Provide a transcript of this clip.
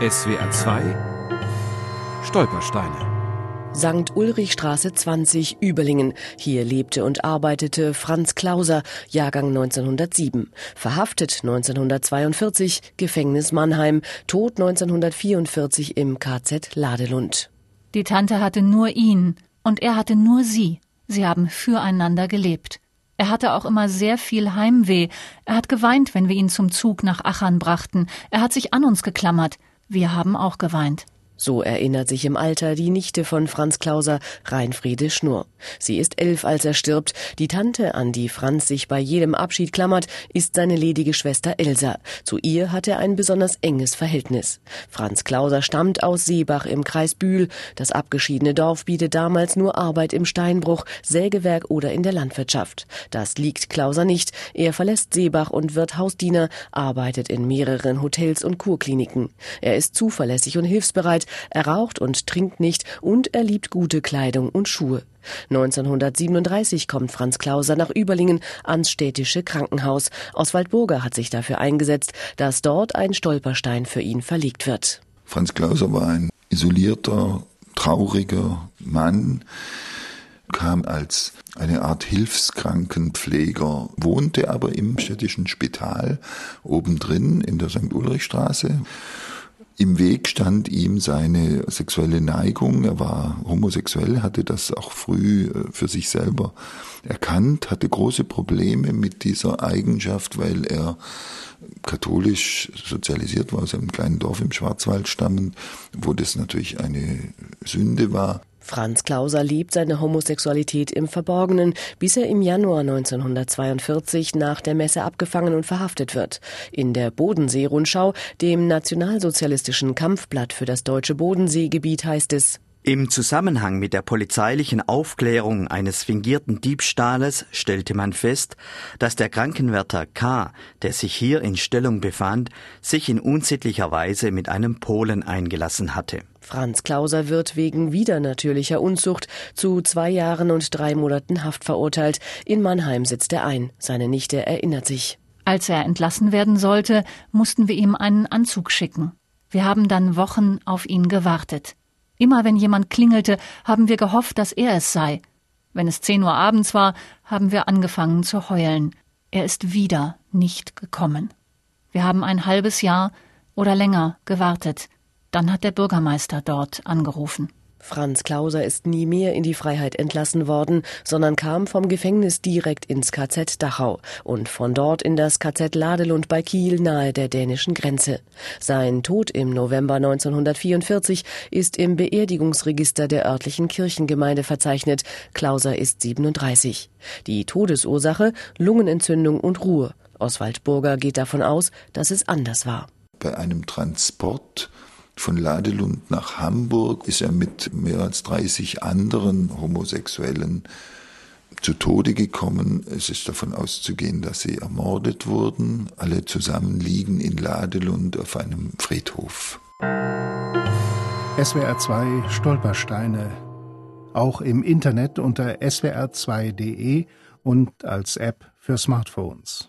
SWR 2 Stolpersteine St. Ulrichstraße 20, Überlingen. Hier lebte und arbeitete Franz Klauser, Jahrgang 1907. Verhaftet 1942, Gefängnis Mannheim, Tod 1944 im KZ Ladelund. Die Tante hatte nur ihn und er hatte nur sie. Sie haben füreinander gelebt. Er hatte auch immer sehr viel Heimweh. Er hat geweint, wenn wir ihn zum Zug nach Achern brachten. Er hat sich an uns geklammert. Wir haben auch geweint. So erinnert sich im Alter die Nichte von Franz Klauser, Reinfriede Schnurr. Sie ist elf, als er stirbt. Die Tante, an die Franz sich bei jedem Abschied klammert, ist seine ledige Schwester Elsa. Zu ihr hat er ein besonders enges Verhältnis. Franz Klauser stammt aus Seebach im Kreis Bühl. Das abgeschiedene Dorf bietet damals nur Arbeit im Steinbruch, Sägewerk oder in der Landwirtschaft. Das liegt Klauser nicht. Er verlässt Seebach und wird Hausdiener, arbeitet in mehreren Hotels und Kurkliniken. Er ist zuverlässig und hilfsbereit, er raucht und trinkt nicht und er liebt gute Kleidung und Schuhe. 1937 kommt Franz Klauser nach Überlingen ans städtische Krankenhaus. Oswald Burger hat sich dafür eingesetzt, dass dort ein Stolperstein für ihn verlegt wird. Franz Klauser war ein isolierter, trauriger Mann, kam als eine Art Hilfskrankenpfleger, wohnte aber im städtischen Spital obendrin in der St. Ulrichstraße im Weg stand ihm seine sexuelle Neigung. Er war homosexuell, hatte das auch früh äh, für sich selber erkannt, hatte große Probleme mit dieser Eigenschaft, weil er katholisch sozialisiert war, aus einem kleinen Dorf im Schwarzwald stammend, wo das natürlich eine Sünde war. Franz Klauser lebt seine Homosexualität im Verborgenen, bis er im Januar 1942 nach der Messe abgefangen und verhaftet wird. In der Bodensee-Rundschau, dem nationalsozialistischen Kampfblatt für das deutsche Bodenseegebiet, heißt es, im Zusammenhang mit der polizeilichen Aufklärung eines fingierten Diebstahles stellte man fest, dass der Krankenwärter K., der sich hier in Stellung befand, sich in unsittlicher Weise mit einem Polen eingelassen hatte. Franz Klauser wird wegen widernatürlicher Unzucht zu zwei Jahren und drei Monaten Haft verurteilt. In Mannheim sitzt er ein. Seine Nichte erinnert sich. Als er entlassen werden sollte, mussten wir ihm einen Anzug schicken. Wir haben dann Wochen auf ihn gewartet. Immer wenn jemand klingelte, haben wir gehofft, dass er es sei. Wenn es zehn Uhr abends war, haben wir angefangen zu heulen. Er ist wieder nicht gekommen. Wir haben ein halbes Jahr oder länger gewartet. Dann hat der Bürgermeister dort angerufen. Franz Klauser ist nie mehr in die Freiheit entlassen worden, sondern kam vom Gefängnis direkt ins KZ Dachau und von dort in das KZ Ladelund bei Kiel nahe der dänischen Grenze. Sein Tod im November 1944 ist im Beerdigungsregister der örtlichen Kirchengemeinde verzeichnet. Klauser ist 37. Die Todesursache Lungenentzündung und Ruhe. Oswald Burger geht davon aus, dass es anders war. Bei einem Transport von Ladelund nach Hamburg ist er mit mehr als 30 anderen Homosexuellen zu Tode gekommen. Es ist davon auszugehen, dass sie ermordet wurden. Alle zusammen liegen in Ladelund auf einem Friedhof. SWR 2 Stolpersteine. Auch im Internet unter swr2.de und als App für Smartphones.